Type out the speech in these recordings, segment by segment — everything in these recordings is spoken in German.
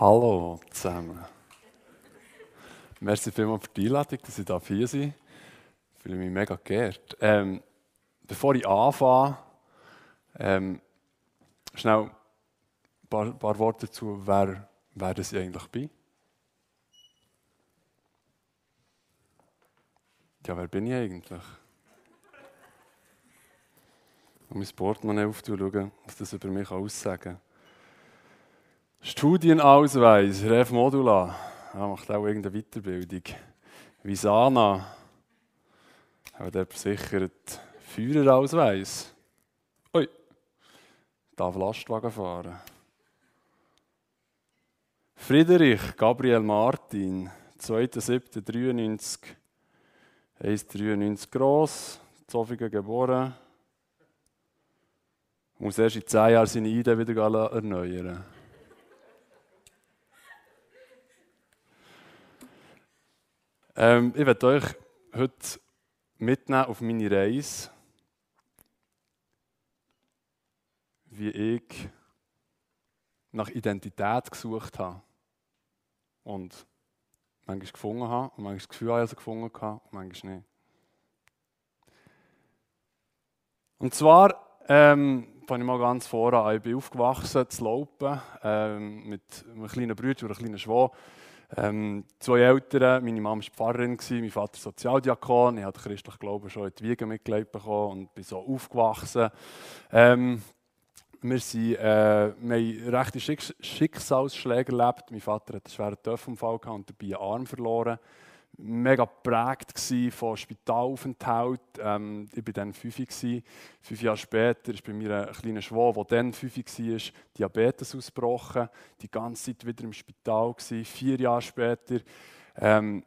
Hallo zusammen. Merci vielmals für die Einladung, dass ich hier sein Ich fühle mich mega geehrt. Ähm, bevor ich anfange, ähm, schnell ein paar, paar, Worte dazu, wer, wer das ich eigentlich bin. Ja, wer bin ich eigentlich? Und mein Portemonnaie aufzuschauen, schauen, was das über mich aussagen kann. Studienausweis, Ref Modula. Ja, macht auch irgendeine Weiterbildung. Visana. Haben der versichert. Führerausweis. Ui. Darf Lastwagen fahren. Friedrich Gabriel Martin. 2.7.93. 1,93 gross. Zofingen geboren. Muss erst in 10 Jahren seine Idee wieder erneuern. Ähm, ich werde euch heute mitnehmen auf meine Reise, wie ich nach Identität gesucht habe und manchmal gefunden habe und manchmal das Gefühl habe, dass ich gefunden habe und manchmal nicht. Und zwar, ähm, fange ich mal ganz voran Ich bin aufgewachsen zu Laupen ähm, mit einem kleinen Bruder und einer kleinen Schwester. Ähm, zwei Eltern, meine Mama war Pfarrerin, mein Vater Sozialdiakon. Ich habe den Glauben schon in die Wiege mitgelegt bekommen und bin so aufgewachsen. Ähm, wir, sind, äh, wir haben rechte Schicksalsschläge erlebt. Mein Vater hat einen schweren Töpfunfall und dabei einen Arm verloren mega geprägt von Spitalaufenthalt. Ähm, ich war dann fünf. Fünf Jahre später ist bei mir ein kleiner Schwab, der dann fünf war, Diabetes ausgebrochen. Die ganze Zeit wieder im Spital. Gewesen. Vier Jahre später ähm,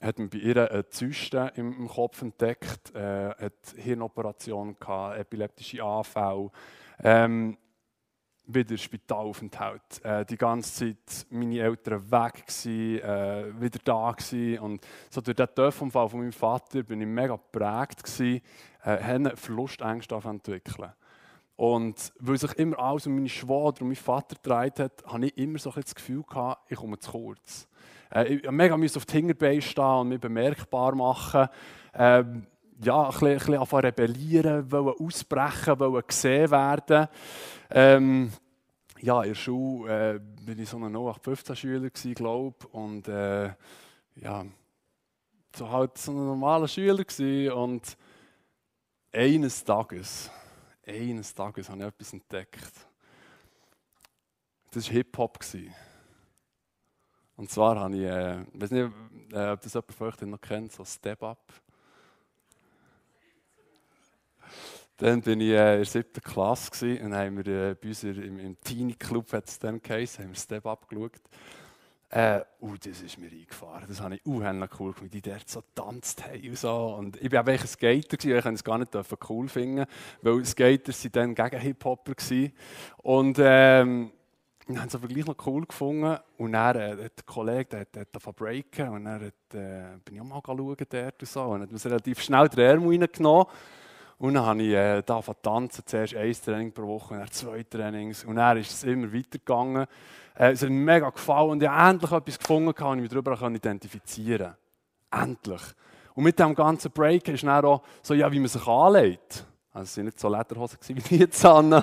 hat man bei ihr eine Zyste im, im Kopf entdeckt, äh, hat Hirnoperation gehabt, epileptische Anfälle. Ähm, wieder Spitalaufenthalt. Äh, die ganze Zeit meine Eltern weg gewesen, äh, wieder da gewesen. und so durch den Töpfunfall von meinem Vater bin ich mega geprägt gewesen, äh, einen Verlustängste entwickeln. Und weil sich immer alles um meine Schwester und meinen Vater gedreht hat, hatte ich immer so das Gefühl gehabt, ich komme zu kurz. Äh, ich musste mega auf die Hinterbeine stehen und mich bemerkbar machen. Ähm, ja, ein bisschen, ein bisschen rebellieren, wollen ausbrechen, wollen gesehen werden. Ähm, ja, in der Schule äh, ich so ein 0815-Schüler glaube ich. Und äh, ja, so halt so ein normaler Schüler gewesen. Und eines Tages, eines Tages habe ich etwas entdeckt. Das war Hip-Hop. Und zwar habe ich, äh, ich weiß nicht, äh, ob das jemand von euch noch kennt, so Step Up. Dann war ich äh, in der siebten Klasse und haben wir äh, bei uns im, im Teenie Club, hat es dann geheißen, haben wir Step Up geschaut. Äh, uh, das ist mir eingefahren. Das habe ich unheimlich cool gefunden, wie die dort so tanzt haben und so. Und ich war auch ein Skater, gewesen, ich konnte es gar nicht cool finden, weil Skater waren dann gegen Hip-Hopper. Und ähm, wir haben es aber gleich noch cool gefunden. Und dann äh, der Kollege der, der hat angefangen breaken und dann hat, äh, bin ich auch mal schauen dort und so. Hat mir relativ schnell den Arm reingenommen. Und dann habe ich äh, da tanzen, zuerst ein Training pro Woche, dann zwei Trainings. Und dann ist es immer weitergegangen. Äh, es hat mir mega gefallen und ich habe endlich etwas gefunden, ich mich darüber identifizieren. Endlich. Und mit dem ganzen Break ist dann auch so, ja, wie man sich anlegt. Also es waren nicht so Lederhosen wie die jetzt an,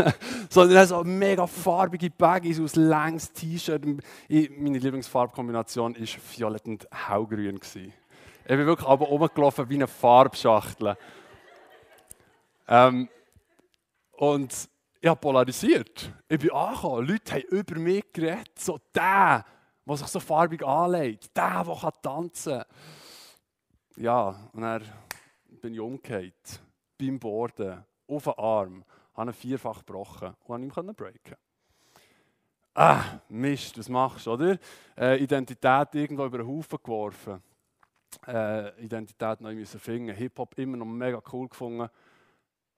sondern so mega farbige Baggies aus längs T-Shirt. Meine Lieblingsfarbkombination war violett und hellgrün. Ich bin wirklich aber rumgelaufen wie eine Farbschachtel. Ähm, und ich habe polarisiert. Ich bin angekommen. Leute haben über mich geredet. So der, der sich so farbig anlegt. Der, der tanzen kann. Ja, und dann bin ich umgekehrt. Beim Borden, auf den Arm, habe ihn vierfach gebrochen und konnte ihn breaken. Ah, Mist, was machst du, oder? Äh, Identität irgendwo über den Haufen geworfen. Äh, Identität neu müssen finden. Hip-Hop immer noch mega cool gefunden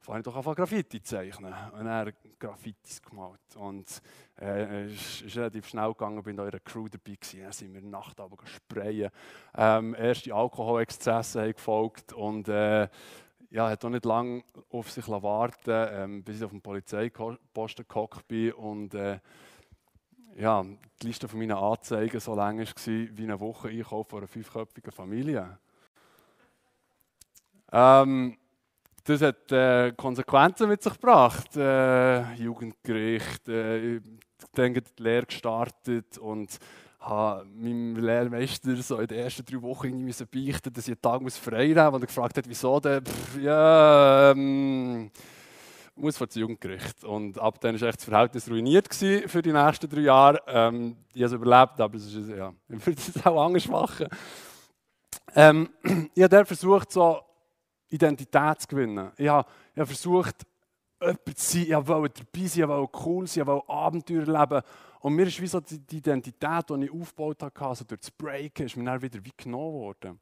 fange ich doch an Graffiti zeichnen. Und er Graffitis gemalt. Und äh, es ist relativ schnell gegangen, bin da in einer Crew dabei gewesen. Dann sind wir Nacht aber sprayen. Ähm, erste Alkoholexzesse haben gefolgt und äh, ja, hat auch nicht lange auf sich warten ähm, bis ich auf dem Polizeiposten gehockt bin und äh, ja, die Liste von meinen Anzeigen so lang war wie eine Woche Einkauf von einer fünfköpfigen Familie. Ähm, das hat äh, Konsequenzen mit sich gebracht. Äh, Jugendgericht, äh, dann die Lehre gestartet und habe meinem Lehrmeister so in den ersten drei Wochen irgendwie beichten, dass ich einen Tag frei nehmen muss. Und er gefragt hat, wieso denn? Pff, ja, ähm, muss vor das Jugendgericht. Und ab dann war das Verhältnis ruiniert für die nächsten drei Jahre. Ähm, ich habe es überlebt, aber es ist, ja, ich würde es auch anders machen. Ähm, ich habe dort versucht, so Identität zu gewinnen. Ich habe, versucht, jemand zu sein, ich wollte dabei sein, ich wollte cool sein, ich wollte Abenteuer leben. Und mir ist wie so die, Identität, die ich aufgebaut habe, also durch das Breaken, ist mir dann wieder wie genommen worden.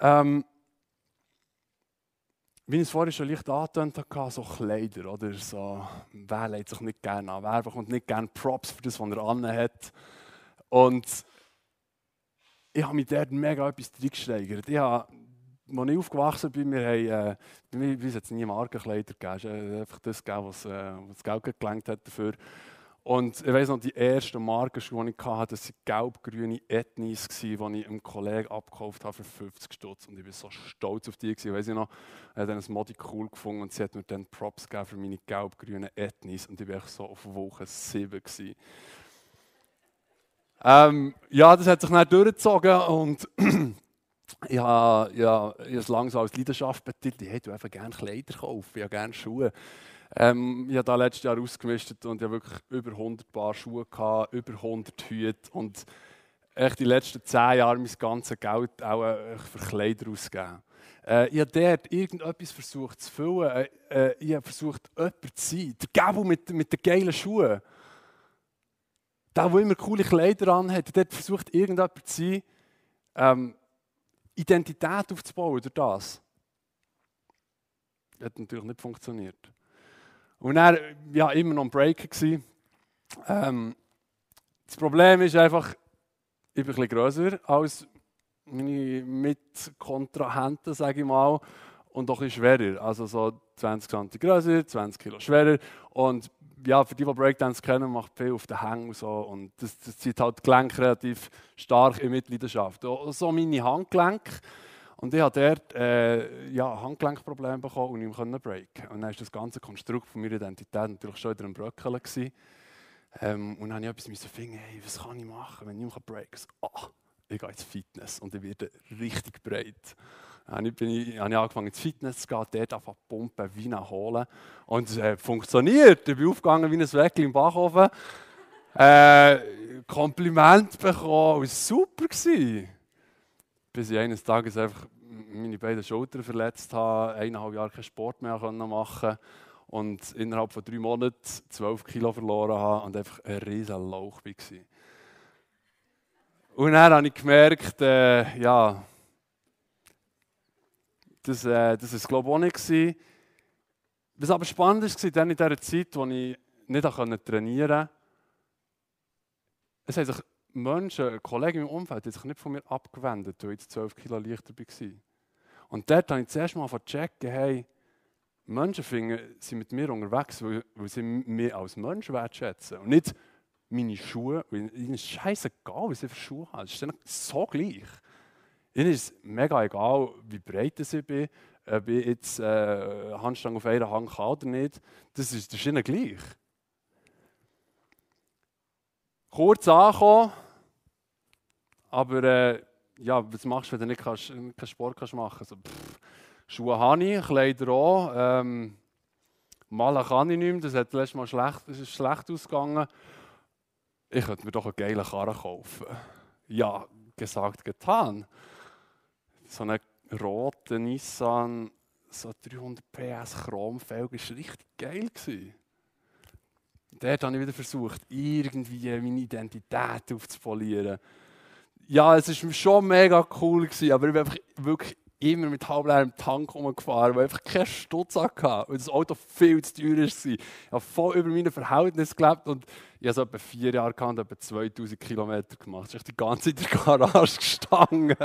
Ähm, wie ich es vorhin schon leicht angetönt habe, so Kleider, oder so, wer legt sich nicht gerne an, wer bekommt nicht gerne Props für das, was er anhat. Und ich habe mich dort mega etwas reingesteigert. Ich habe als ich aufgewachsen bin, wir haben, äh, bei mir hat nie Markenkleider gegeben, es äh, einfach das gegeben, was, äh, was das Geld gelenkt hat dafür. Und ich weiß noch, die ersten Markenschuhe, die ich hatte, das waren gelb-grüne Ethnies, die ich einem Kollegen abgekauft habe für 50 Stutz. Und ich war so stolz auf die. Ich weiß noch, er hat das Modi cool gefunden und sie hat mir dann Props gegeben für meine gelb-grünen Ethnies. Und ich war so auf Woche 7. Ähm, ja, das hat sich dann durchgezogen und ich habe, ich habe es langsam als Leidenschaft betitelt. Ich hätte einfach gerne Kleider kaufen, ich gerne Schuhe. Ähm, ich habe da letztes Jahr ausgemistet und ich wirklich über 100 Paar Schuhe gehabt, über 100 Hüte und echt die letzten 10 Jahre mein ganzes Geld auch äh, für Kleider ausgegeben. Äh, ich habe dort irgendetwas versucht zu füllen. Äh, äh, ich habe versucht, jemand zu sein. Der Gabo mit, mit den geilen Schuhen. Der, der immer coole Kleider anhat, der versucht, irgendjemand zu sein. Ähm, Identität aufzubauen durch das. Das hat natürlich nicht funktioniert. Und er ja immer noch am Break Ähm, das Problem ist einfach, ich bin ein bisschen grösser als meine Mitkontrahenten, sage ich mal, und auch ein bisschen schwerer. Also so 20 cm grösser, 20 Kilo schwerer. Und ja, für die, die Breakdance kennen, macht viel auf den Hängen und so. Und das, das zieht halt die Gelenke relativ stark in Mitleidenschaft. So meine Handgelenke. Und ich habe dort äh, ja, Handgelenkprobleme bekommen und nicht mehr breaken. Und dann war das ganze Konstrukt von meiner Identität natürlich schon wieder ein Bröckeln. Ähm, und dann habe ich etwas finden, hey, was kann ich machen, wenn ich nicht breaken kann? Oh, ich gehe ins Fitness und ich werde richtig breit. Habe ich angefangen ins Fitness zu gehen, dort einfach pumpen, Wein holen. Und es äh, funktioniert. Ich bin aufgegangen wie ein Weckli im Backofen. Äh, Kompliment bekommen, es war super. Gewesen. Bis ich eines Tages einfach meine beiden Schultern verletzt habe, eineinhalb Jahre keinen Sport mehr machen und innerhalb von drei Monaten zwölf Kilo verloren habe und einfach ein riesen Lauch war. Und dann habe ich gemerkt, äh, ja, das, äh, das glaube ich auch nicht. Gewesen. Was aber spannend war, dann in dieser Zeit, als ich nicht trainieren konnte, es haben sich Menschen, Kollegen im Umfeld, die sich nicht von mir abgewendet, weil ich 12 Kilo leichter war. Und dort habe ich zuerst mal checken, hey, Menschen finden, sind mit mir unterwegs, weil, weil sie mich als Mensch wertschätzen. Und nicht meine Schuhe, weil ihnen ist scheißegal, was ich für Schuhe habe. Es ist so gleich. Ihnen ist es mega egal, wie breit ich bin, ob ich jetzt äh, Handstange auf einer Hand kann oder nicht. Das ist, das ist ihnen gleich. Kurz ankommen, aber äh, ja, was machst du, wenn du nicht kannst, keinen Sport kannst machen kannst? Also, Schuhe habe ich, Kleider auch. Ähm, malen kann ich nicht mehr, das hat letztes Mal schlecht, ist schlecht ausgegangen. Ich könnte mir doch einen geilen Karren kaufen. Ja, gesagt, getan so einen roten Nissan, so 300 PS Chromfelg, war richtig geil. Gewesen. Dort habe ich wieder versucht, irgendwie meine Identität aufzupolieren. Ja, es war schon mega cool, gewesen, aber ich bin einfach wirklich immer mit halbleerem Tank rumgefahren, weil ich einfach keinen Stutz hatte und das Auto viel zu teuer war. Ich habe voll über meine Verhältnisse gelebt und ich habe so etwa vier Jahre gehabt, etwa 2000 Kilometer gemacht. Ich habe die ganze Zeit in der Garage gestanden.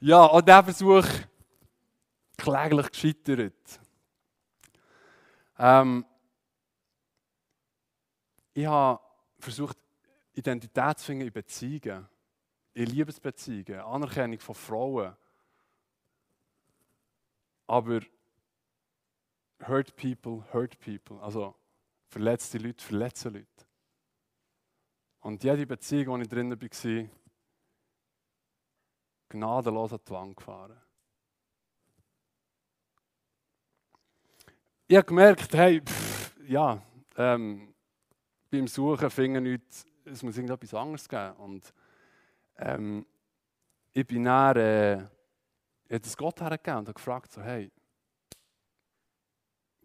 Ja, und dieser Versuch kläglich gescheitert. Ähm, ich habe versucht, Identität zu finden in Beziehungen, in Liebesbeziehungen, Anerkennung von Frauen. Aber hurt people, hurt people. Also verletzte Leute, verletzen Leute. Und jede Beziehung, in der ich drin war, gnadenlos an die Wand gefahren. Ich habe gemerkt, hey, pff, ja, ähm, beim Suchen finden nichts, es muss irgendetwas anderes geben. Und ähm, ich bin dann, äh, ich habe Gott hergegeben und habe gefragt, so, hey,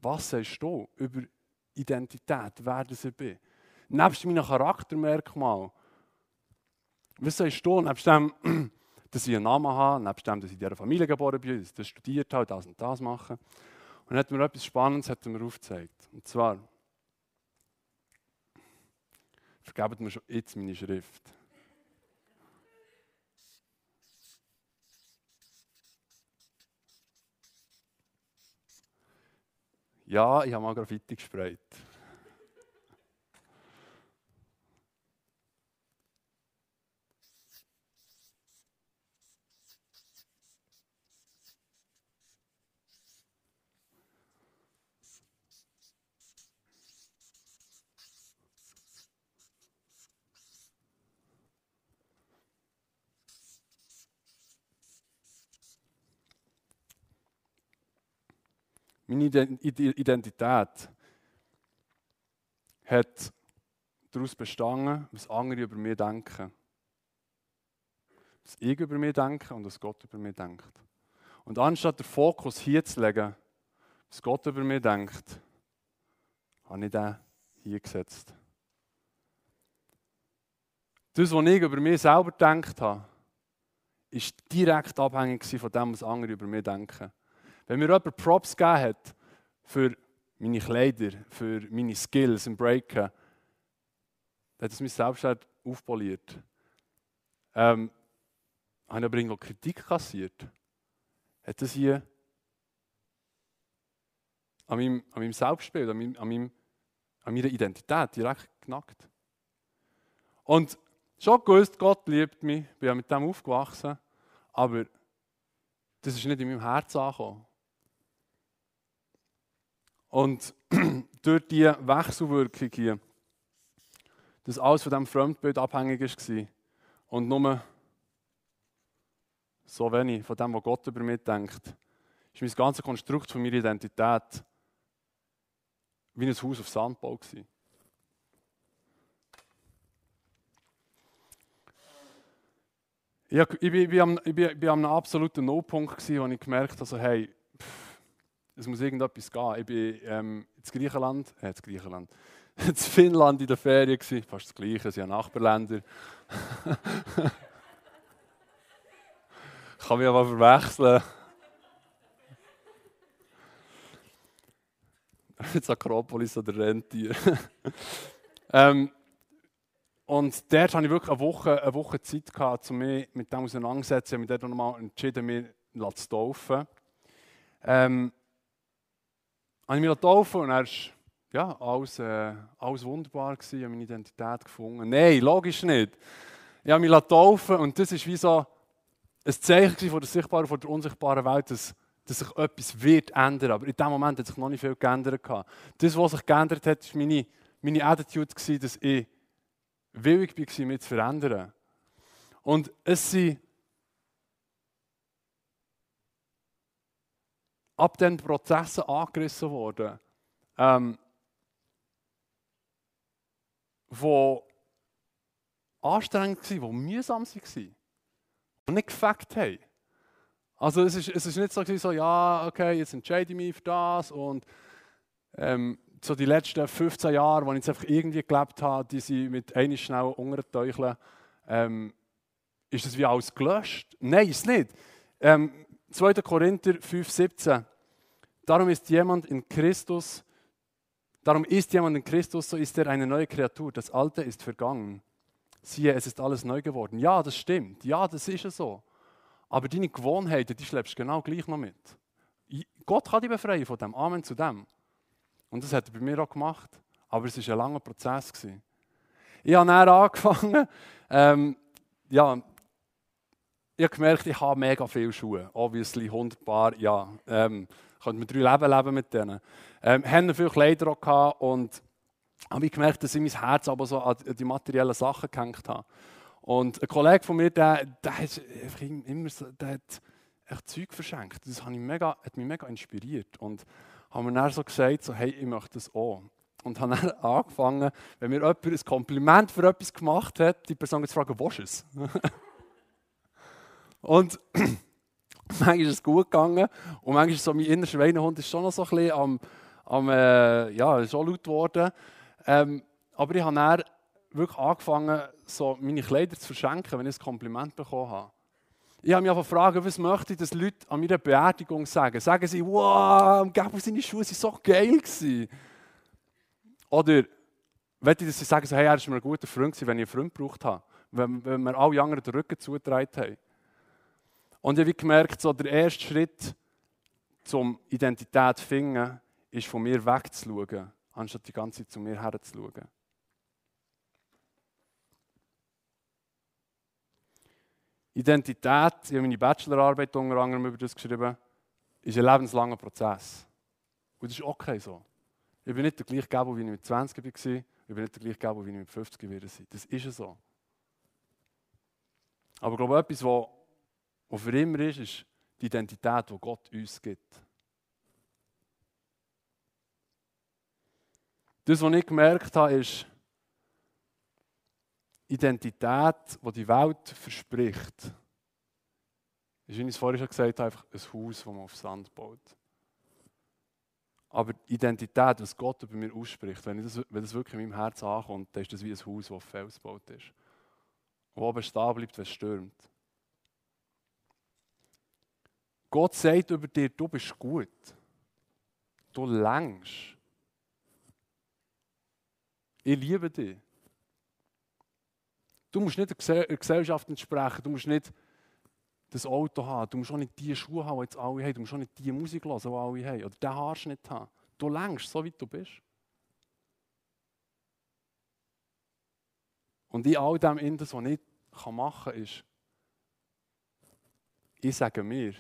was sagst du über Identität, wer das ich bin? Nebst meinen Charaktermerkmalen. Was sagst du, nebst dem, dass ich einen Namen habe, nebst dem, dass ich in dieser Familie geboren bin, dass ich das studiert habe, das und das mache. Und dann hat mir etwas Spannendes hat mir aufgezeigt. Und zwar, vergebt mir schon jetzt meine Schrift. Ja, ich habe mal Graffiti gesprayt. Meine Identität hat daraus bestanden, was andere über mich denken. Was ich über mich denke und was Gott über mich denkt. Und anstatt den Fokus hier zu legen, was Gott über mich denkt, habe ich den hier gesetzt. Das, was ich über mich selber gedacht habe, ist direkt abhängig von dem, was andere über mich denken. Wenn mir jemand Props gegeben hat für meine Kleider, für meine Skills im Breaken, dann hat es mich selbst aufpoliert. Ähm, habe ich aber irgendwo Kritik kassiert? Hat das hier an meinem, an meinem Selbstbild, an, meinem, an, meinem, an meiner Identität direkt genackt? Und schon gewusst, Gott liebt mich, bin ja mit dem aufgewachsen, aber das ist nicht in meinem Herz angekommen. Und durch die Wechselwirkung hier, dass alles von diesem Fremdbild abhängig war und nur so wenig von dem, was Gott über mich denkt, ist mein ganzes Konstrukt von meiner Identität wie ein Haus auf Sandbau gewesen. Ich, bin an einem absoluten No-Punkt, wo ich gemerkt habe, also, hey, es muss irgendetwas gehen. Ich bin ähm, in Griechenland, äh, in Griechenland, in Finnland in der Ferien gewesen, fast das Gleiche, sie haben Nachbarländer. ich kann mich aber verwechseln. Jetzt Akropolis oder Rentier. ähm, und dort hatte ich wirklich eine Woche, eine Woche Zeit, gehabt, um mich mit dem auseinanderzusetzen. Ich habe mich dort nochmal entschieden, mich zu taufen. Ähm, habe ich mich getauft und er ist ja, alles, äh, alles wunderbar gewesen, ich habe meine Identität gefunden. Nein, logisch nicht. Ich habe mich getauft und das ist wie so ein Zeichen von der sichtbaren, von der unsichtbaren Welt, dass, dass sich etwas wird ändern. Aber in dem Moment hat sich noch nicht viel geändert. Das, was sich geändert hat, war meine, meine Attitude, gewesen, dass ich willig war, mich zu verändern. Und es sind ab diesen Prozessen angerissen worden, ähm, die anstrengend waren, die mühsam waren und nicht gefackt haben. Also es ist, es ist nicht so, so, ja, okay, jetzt entscheide ich mich für das und ähm, so die letzten 15 Jahre, wo ich jetzt einfach irgendwie gelebt habe, die sie mit einem schnell unterteucheln, ähm, ist das wie alles gelöscht? Nein, ist nicht. Ähm, 2. Korinther 5,17. Darum ist jemand in Christus, darum ist jemand in Christus, so ist er eine neue Kreatur. Das Alte ist vergangen. Siehe, es ist alles neu geworden. Ja, das stimmt. Ja, das ist ja so. Aber deine Gewohnheiten, die schleppst du genau gleich noch mit. Gott kann dich befreien von dem. Amen zu dem. Und das hat er bei mir auch gemacht. Aber es war ein langer Prozess. Ich habe dann angefangen, ähm, ja, ich habe gemerkt, ich habe mega viele Schuhe. Obviously, 100 Paar, ja. Ähm, könnte man drei Leben leben mit denen. Ähm, haben viele Kleider auch gehabt und habe ich gemerkt, dass ich mein Herz aber so an die materiellen Sachen gehängt habe. Und ein Kollege von mir, der, der hat immer so, der hat echt Zeug verschenkt. Das hat mich mega, hat mich mega inspiriert. Und habe mir dann so gesagt, so, hey, ich möchte das auch. Und habe dann angefangen, wenn mir jemand ein Kompliment für etwas gemacht hat, die Person zu fragen, was ist es? und manchmal ist es gut gegangen und manchmal ist so mein innerer Schweinehund ist schon noch so ein bisschen am, am äh, ja, schon laut geworden. Ähm, aber ich habe dann wirklich angefangen, so meine Kleider zu verschenken, wenn ich ein Kompliment bekommen habe. Ich habe mich einfach gefragt, was möchte ich, dass Leute an meiner Beerdigung sagen? Sagen sie, wow, Gabriel, seine Schuhe waren so geil. Oder möchte ich, dass sie sagen, hey, er war mir ein guter Freund, wenn ich einen Freund gebraucht habe. Wenn, wenn wir alle anderen den Rücken zugetragen haben. Und ich habe gemerkt, so der erste Schritt zum Identität zu finden, ist von mir wegzuschauen, anstatt die ganze Zeit zu mir herzuschauen. Identität, ich habe meine Bachelorarbeit unter anderem über das geschrieben, ist ein lebenslanger Prozess. Und das ist okay so. Ich bin nicht der gleiche Gabo, wie ich mit 20 war. Ich bin nicht der gleiche Gabo, wie ich mit 50 werde sein. Das ist so. Aber ich glaube, etwas, was, was für immer ist, ist die Identität, die Gott uns gibt. Das, was ich gemerkt habe, ist, Identität, die die Welt verspricht, ist, wie ich es vorhin schon gesagt habe, einfach ein Haus, das man auf Sand baut. Aber Identität, was Gott über mir ausspricht, wenn, das, wenn das wirklich in meinem Herzen ankommt, dann ist das wie ein Haus, das auf Fels gebaut ist. Wo oben stehen bleibt, wenn es stürmt. Gott sagt über dir, du bist gut. Du längst. Ich liebe dich. Du musst nicht der Gesellschaft entsprechen, du musst nicht das Auto haben, du musst auch nicht die Schuhe haben, die jetzt alle haben, du musst auch nicht die Musik hören, die alle haben, oder den Haarschnitt haben. Du längst, so wie du bist. Und in all dem, was ich machen kann, ist, ich sage mir,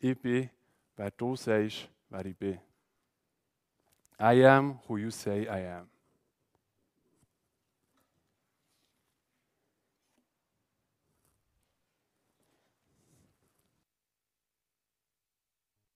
ich bin, wer du sagst, wer ich bin. I am who you say I am.